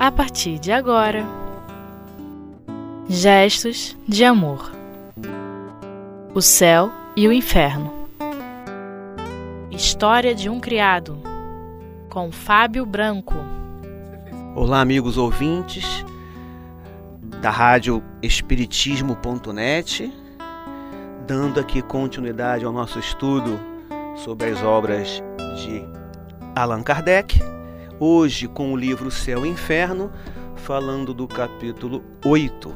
a partir de agora. Gestos de amor. O céu e o inferno. História de um criado. Com Fábio Branco. Olá, amigos ouvintes da rádio espiritismo.net, dando aqui continuidade ao nosso estudo sobre as obras de Allan Kardec, hoje com o livro Céu e Inferno, falando do capítulo 8,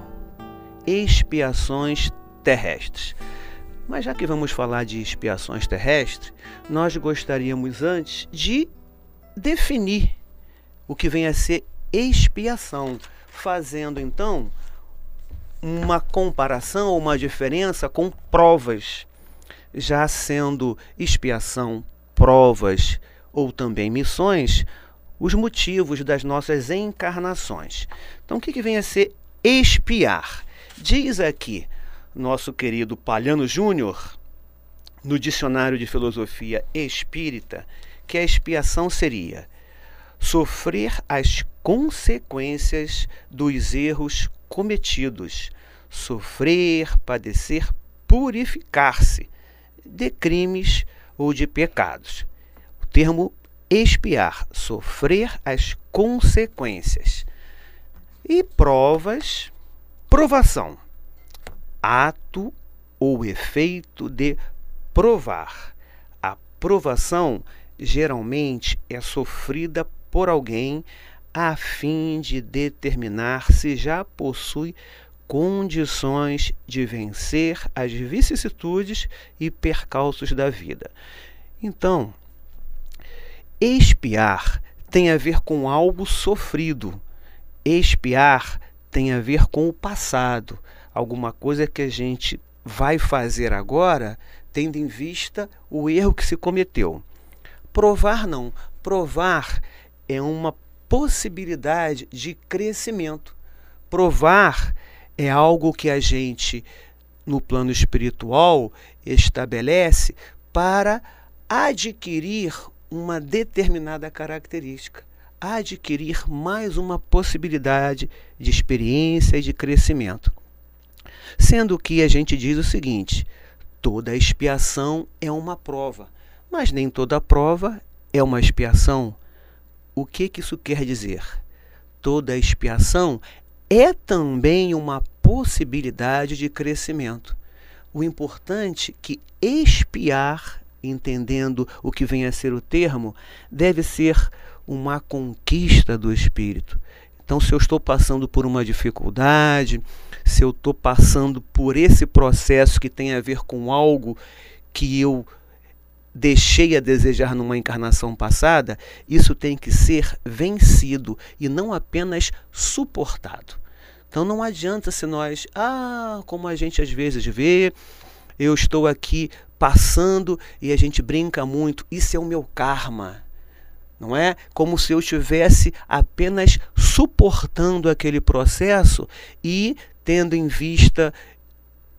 Expiações Terrestres. Mas já que vamos falar de expiações terrestres, nós gostaríamos antes de definir o que vem a ser expiação, fazendo então uma comparação ou uma diferença com provas, já sendo expiação, provas ou também missões, os motivos das nossas encarnações. Então, o que, que vem a ser expiar? Diz aqui nosso querido Palhano Júnior, no Dicionário de Filosofia Espírita, que a expiação seria sofrer as consequências dos erros cometidos, sofrer, padecer, purificar-se de crimes ou de pecados. O termo expiar, sofrer as consequências. E provas, provação, ato ou efeito de provar. A provação geralmente é sofrida por alguém a fim de determinar se já possui condições de vencer as vicissitudes e percalços da vida. Então, expiar tem a ver com algo sofrido. Expiar tem a ver com o passado, alguma coisa que a gente vai fazer agora, tendo em vista o erro que se cometeu. Provar não. Provar é uma possibilidade de crescimento. Provar é algo que a gente, no plano espiritual, estabelece para adquirir uma determinada característica, adquirir mais uma possibilidade de experiência e de crescimento. Sendo que a gente diz o seguinte: toda expiação é uma prova, mas nem toda prova é uma expiação. O que, que isso quer dizer? Toda expiação é também uma possibilidade de crescimento. O importante é que expiar, entendendo o que vem a ser o termo, deve ser uma conquista do espírito. Então, se eu estou passando por uma dificuldade, se eu estou passando por esse processo que tem a ver com algo que eu deixei a desejar numa encarnação passada, isso tem que ser vencido e não apenas suportado. Então não adianta se nós, ah, como a gente às vezes vê, eu estou aqui passando e a gente brinca muito, isso é o meu karma. Não é como se eu estivesse apenas suportando aquele processo e tendo em vista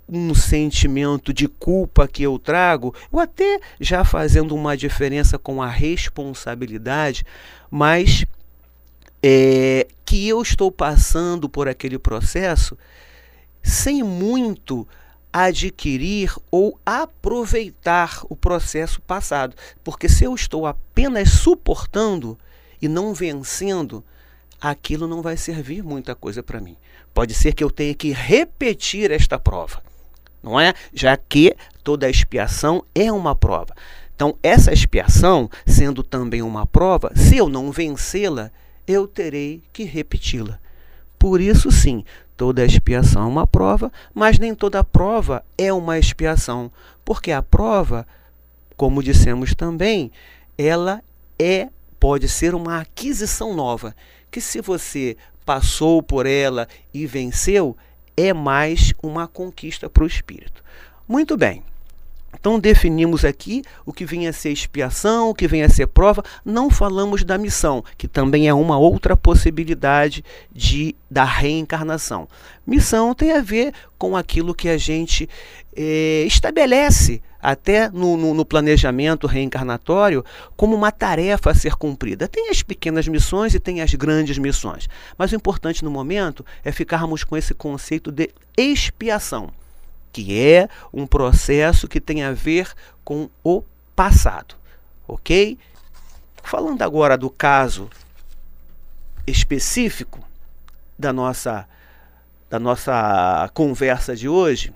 um sentimento de culpa que eu trago, ou até já fazendo uma diferença com a responsabilidade, mas é, que eu estou passando por aquele processo sem muito adquirir ou aproveitar o processo passado. Porque se eu estou apenas suportando e não vencendo, aquilo não vai servir muita coisa para mim. Pode ser que eu tenha que repetir esta prova não é? Já que toda expiação é uma prova. Então, essa expiação, sendo também uma prova, se eu não vencê-la, eu terei que repeti-la. Por isso, sim, toda expiação é uma prova, mas nem toda prova é uma expiação, porque a prova, como dissemos também, ela é pode ser uma aquisição nova, que se você passou por ela e venceu, é mais uma conquista para o espírito. Muito bem, Então definimos aqui o que vem a ser expiação, o que vem a ser prova, não falamos da missão, que também é uma outra possibilidade de da reencarnação. Missão tem a ver com aquilo que a gente eh, estabelece até no, no, no, planejamento reencarnatório como uma tarefa a ser cumprida. Tem as pequenas missões e tem as grandes missões. Mas o importante no momento é ficarmos com esse conceito de expiação que é um processo que tem a ver com o passado, ok? Falando agora do caso específico da nossa da nossa conversa de hoje,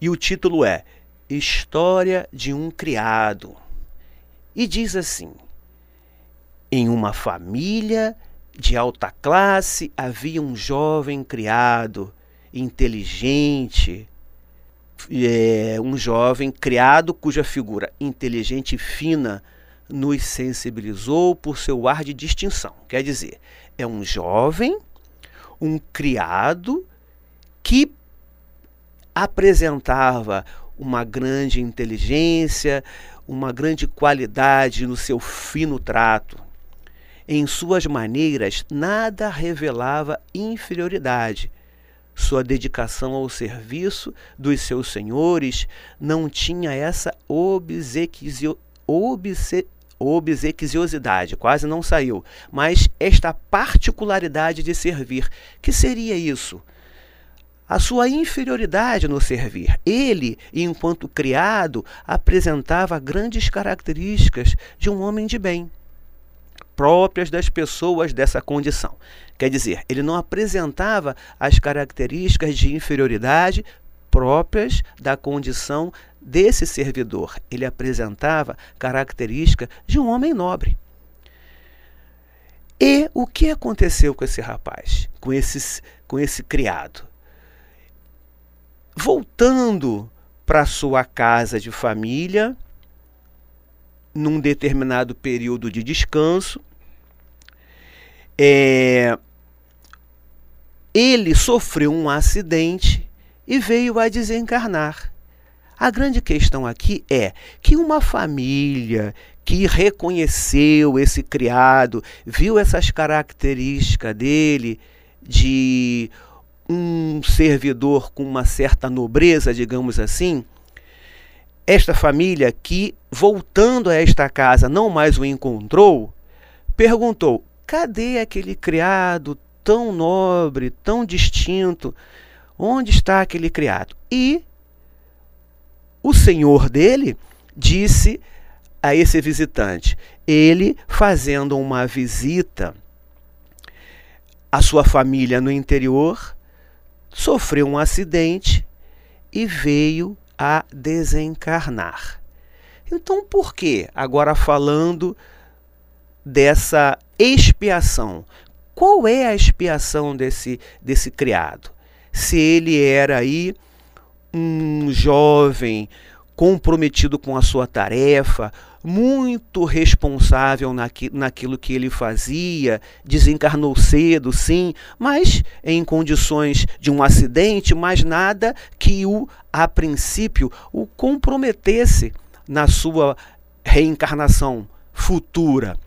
e o título é História de um criado. E diz assim: Em uma família de alta classe havia um jovem criado inteligente, é, um jovem criado cuja figura inteligente e fina nos sensibilizou por seu ar de distinção. Quer dizer, é um jovem, um criado que apresentava uma grande inteligência, uma grande qualidade no seu fino trato. Em suas maneiras, nada revelava inferioridade sua dedicação ao serviço dos seus senhores não tinha essa obsequio, obse, obsequiosidade, quase não saiu, mas esta particularidade de servir. Que seria isso? a sua inferioridade no servir. Ele, enquanto criado, apresentava grandes características de um homem de bem próprias das pessoas dessa condição. Quer dizer, ele não apresentava as características de inferioridade próprias da condição desse servidor. Ele apresentava características de um homem nobre. E o que aconteceu com esse rapaz, com, com esse criado? Voltando para sua casa de família, num determinado período de descanso. É, ele sofreu um acidente e veio a desencarnar. A grande questão aqui é que uma família que reconheceu esse criado, viu essas características dele de um servidor com uma certa nobreza, digamos assim, esta família que, voltando a esta casa, não mais o encontrou, perguntou: cadê aquele criado tão nobre, tão distinto? Onde está aquele criado? E o senhor dele disse a esse visitante, ele fazendo uma visita à sua família no interior, sofreu um acidente e veio a desencarnar. Então, por que agora falando dessa expiação? Qual é a expiação desse, desse criado? Se ele era aí um jovem comprometido com a sua tarefa, muito responsável naqui, naquilo que ele fazia, desencarnou cedo, sim, mas em condições de um acidente, mas nada que o, a princípio, o comprometesse na sua reencarnação futura.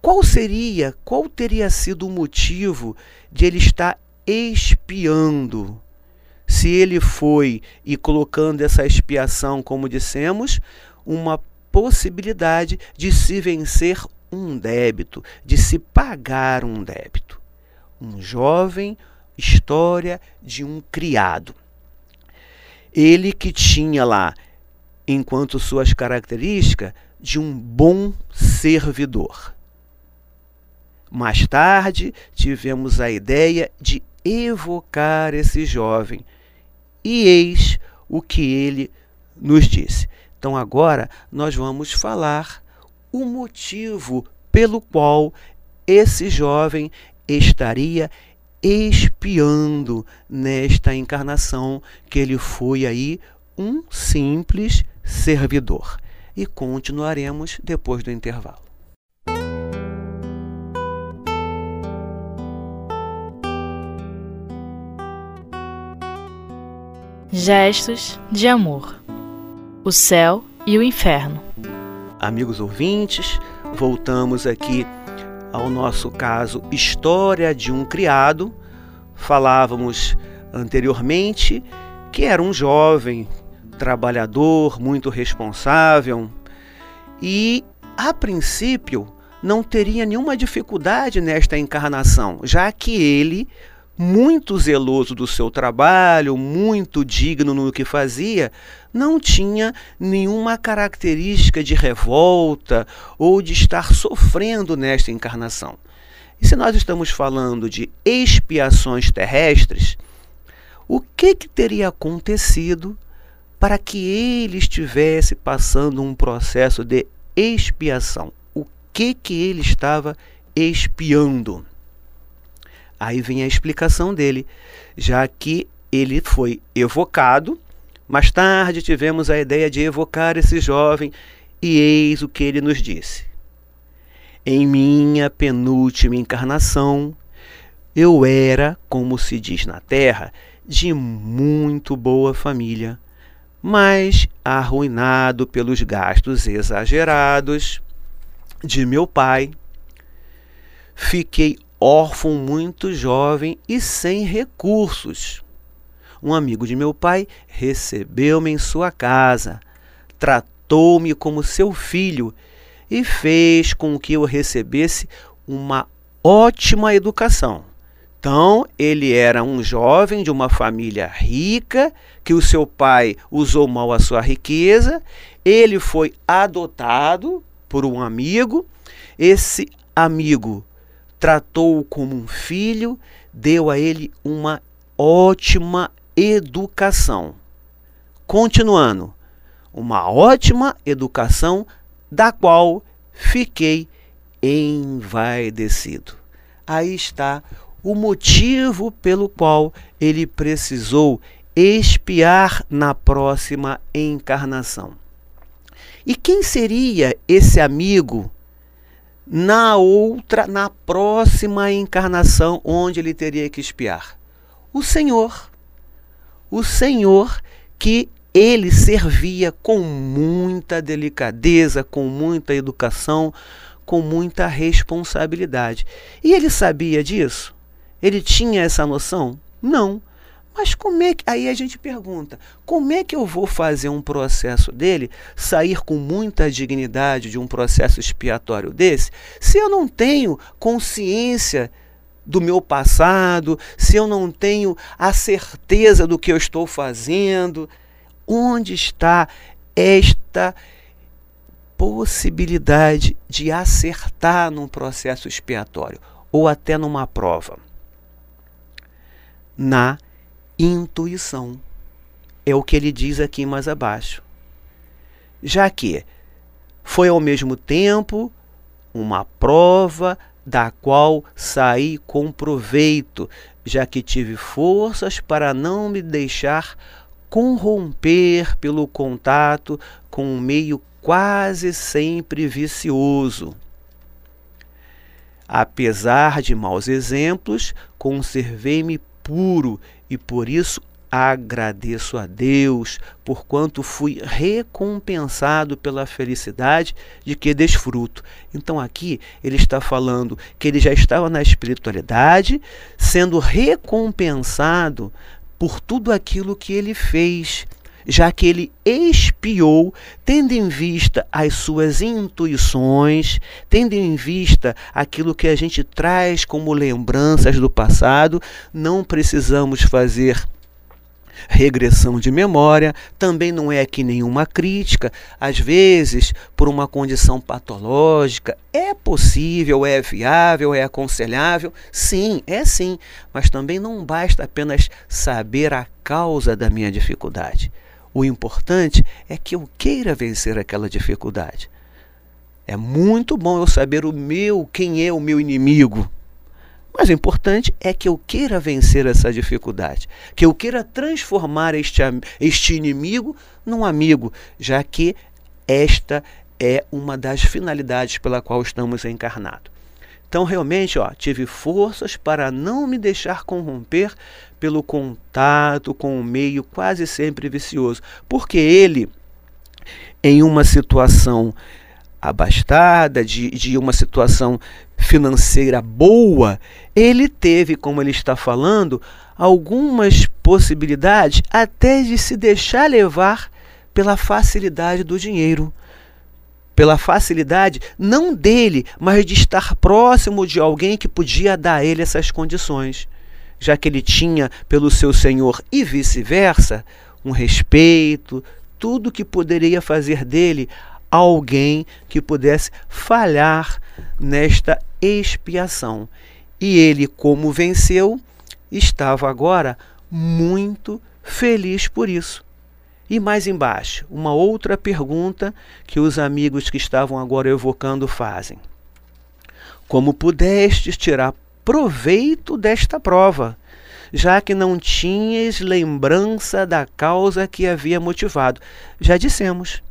Qual seria, qual teria sido o motivo de ele estar expiando? Se ele foi e colocando essa expiação, como dissemos, uma possibilidade de se vencer um débito, de se pagar um débito. Um jovem, história de um criado. Ele que tinha lá, enquanto suas características, de um bom servidor. Mais tarde, tivemos a ideia de evocar esse jovem. E eis o que ele nos disse. Então agora nós vamos falar o motivo pelo qual esse jovem estaria espiando nesta encarnação que ele foi aí um simples servidor. E continuaremos depois do intervalo. Gestos de amor. o céu e o inferno. Amigos ouvintes, voltamos aqui ao nosso caso História de um Criado. Falávamos anteriormente que era um jovem trabalhador, muito responsável e, a princípio, não teria nenhuma dificuldade nesta encarnação, já que ele muito zeloso do seu trabalho, muito digno no que fazia, não tinha nenhuma característica de revolta ou de estar sofrendo nesta encarnação. E se nós estamos falando de expiações terrestres, o que, que teria acontecido para que ele estivesse passando um processo de expiação? O que, que ele estava expiando? Aí vem a explicação dele, já que ele foi evocado. Mais tarde tivemos a ideia de evocar esse jovem, e eis o que ele nos disse. Em minha penúltima encarnação, eu era, como se diz na terra, de muito boa família, mas arruinado pelos gastos exagerados de meu pai. Fiquei órfão muito jovem e sem recursos. Um amigo de meu pai recebeu-me em sua casa, tratou-me como seu filho e fez com que eu recebesse uma ótima educação. Então, ele era um jovem de uma família rica, que o seu pai usou mal a sua riqueza, ele foi adotado por um amigo, esse amigo tratou-o como um filho, deu a ele uma ótima educação. Continuando, uma ótima educação da qual fiquei envaidecido. Aí está o motivo pelo qual ele precisou expiar na próxima encarnação. E quem seria esse amigo na outra, na próxima encarnação, onde ele teria que espiar? O Senhor. O Senhor que ele servia com muita delicadeza, com muita educação, com muita responsabilidade. E ele sabia disso? Ele tinha essa noção? Não. Mas como é que. Aí a gente pergunta: como é que eu vou fazer um processo dele sair com muita dignidade de um processo expiatório desse, se eu não tenho consciência do meu passado, se eu não tenho a certeza do que eu estou fazendo? Onde está esta possibilidade de acertar num processo expiatório ou até numa prova? Na intuição. É o que ele diz aqui mais abaixo. Já que foi ao mesmo tempo uma prova da qual saí com proveito, já que tive forças para não me deixar corromper pelo contato com um meio quase sempre vicioso. Apesar de maus exemplos, conservei-me puro e por isso agradeço a Deus, porquanto fui recompensado pela felicidade de que desfruto. Então aqui ele está falando que ele já estava na espiritualidade, sendo recompensado por tudo aquilo que ele fez, já que ele espiou, tendo em vista as suas intuições, tendo em vista aquilo que a gente traz como lembranças do passado, não precisamos fazer regressão de memória, também não é aqui nenhuma crítica. Às vezes, por uma condição patológica, é possível, é viável, é aconselhável? Sim, é sim, mas também não basta apenas saber a causa da minha dificuldade. O importante é que eu queira vencer aquela dificuldade. É muito bom eu saber o meu, quem é o meu inimigo. Mas o importante é que eu queira vencer essa dificuldade, que eu queira transformar este, este inimigo num amigo, já que esta é uma das finalidades pela qual estamos encarnados. Então, realmente, ó, tive forças para não me deixar corromper pelo contato com o meio quase sempre vicioso, porque ele em uma situação abastada, de, de uma situação financeira boa, ele teve, como ele está falando, algumas possibilidades até de se deixar levar pela facilidade do dinheiro. Pela facilidade, não dele, mas de estar próximo de alguém que podia dar a ele essas condições. Já que ele tinha pelo seu senhor e vice-versa, um respeito, tudo que poderia fazer dele alguém que pudesse falhar nesta expiação. E ele, como venceu, estava agora muito feliz por isso. E mais embaixo, uma outra pergunta que os amigos que estavam agora evocando fazem: Como pudestes tirar proveito desta prova, já que não tinhas lembrança da causa que havia motivado? Já dissemos.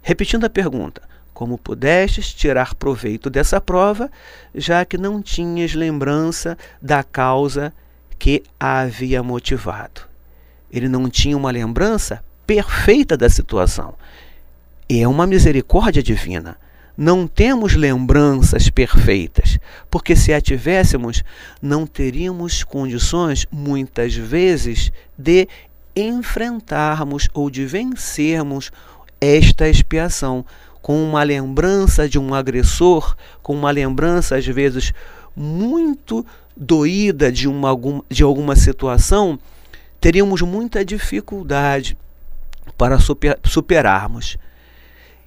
Repetindo a pergunta: Como pudestes tirar proveito dessa prova, já que não tinhas lembrança da causa que a havia motivado? Ele não tinha uma lembrança perfeita da situação. É uma misericórdia divina. Não temos lembranças perfeitas, porque se a tivéssemos, não teríamos condições, muitas vezes, de enfrentarmos ou de vencermos esta expiação com uma lembrança de um agressor, com uma lembrança, às vezes, muito doída de, uma, de alguma situação teríamos muita dificuldade para superarmos.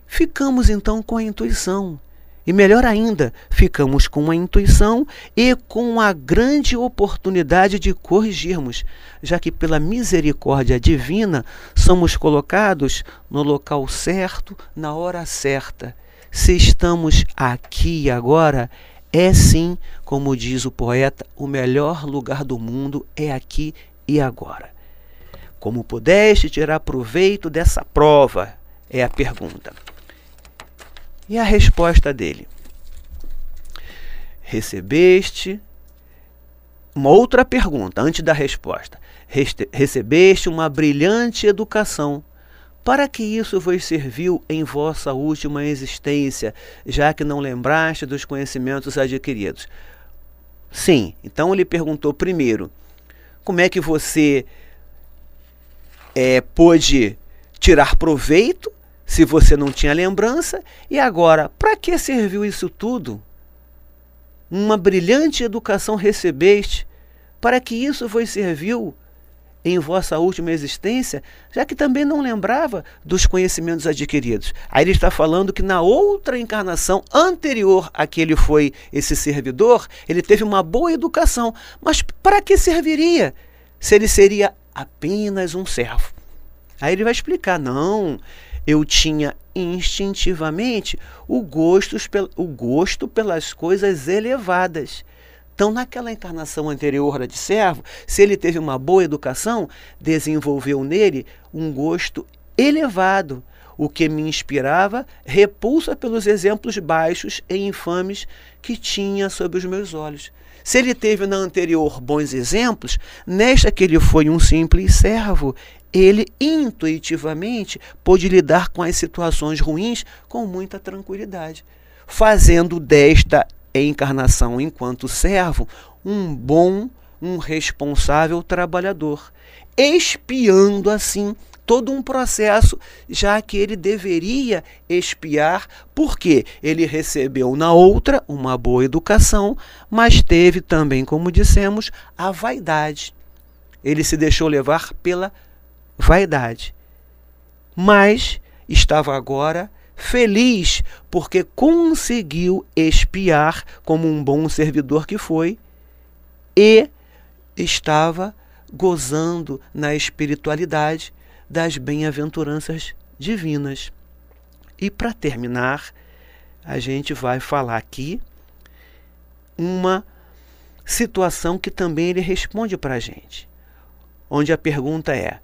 Ficamos então com a intuição. E melhor ainda, ficamos com a intuição e com a grande oportunidade de corrigirmos, já que pela misericórdia divina somos colocados no local certo, na hora certa. Se estamos aqui e agora, é sim, como diz o poeta, o melhor lugar do mundo é aqui e agora? Como pudeste tirar proveito dessa prova? É a pergunta. E a resposta dele? Recebeste. Uma outra pergunta antes da resposta. Recebeste uma brilhante educação. Para que isso vos serviu em vossa última existência, já que não lembraste dos conhecimentos adquiridos? Sim, então ele perguntou primeiro: como é que você é, pôde tirar proveito se você não tinha lembrança? E agora, para que serviu isso tudo? Uma brilhante educação recebeste, para que isso vos serviu em vossa última existência, já que também não lembrava dos conhecimentos adquiridos. Aí ele está falando que na outra encarnação anterior a que ele foi esse servidor, ele teve uma boa educação. Mas para que serviria se ele seria apenas um servo? Aí ele vai explicar: não, eu tinha instintivamente o gosto, o gosto pelas coisas elevadas. Então, naquela encarnação anterior de servo, se ele teve uma boa educação, desenvolveu nele um gosto elevado, o que me inspirava repulsa pelos exemplos baixos e infames que tinha sob os meus olhos. Se ele teve na anterior bons exemplos, nesta que ele foi um simples servo, ele intuitivamente pôde lidar com as situações ruins com muita tranquilidade, fazendo desta encarnação enquanto servo um bom, um responsável trabalhador, expiando assim todo um processo, já que ele deveria expiar, porque ele recebeu na outra uma boa educação, mas teve também, como dissemos, a vaidade. Ele se deixou levar pela vaidade. Mas estava agora feliz porque conseguiu espiar como um bom servidor que foi e estava gozando na espiritualidade das bem-aventuranças divinas. E para terminar, a gente vai falar aqui uma situação que também ele responde para a gente, onde a pergunta é: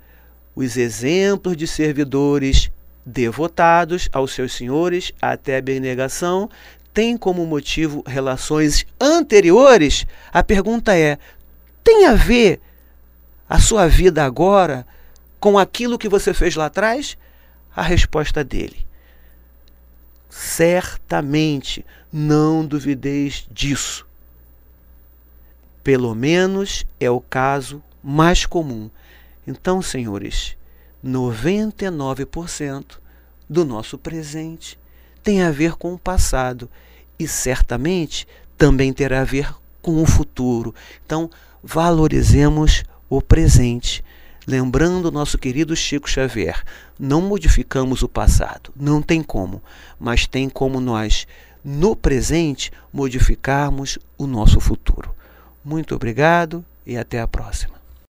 os exemplos de servidores devotados aos seus senhores até a abnegação têm como motivo relações anteriores? A pergunta é: tem a ver a sua vida agora com aquilo que você fez lá atrás? a resposta dele. Certamente, não duvideis disso. Pelo menos é o caso mais comum. Então, senhores, 99% do nosso presente tem a ver com o passado e certamente também terá a ver com o futuro. Então, valorizemos o presente. Lembrando nosso querido Chico Xavier, não modificamos o passado, não tem como, mas tem como nós, no presente, modificarmos o nosso futuro. Muito obrigado e até a próxima.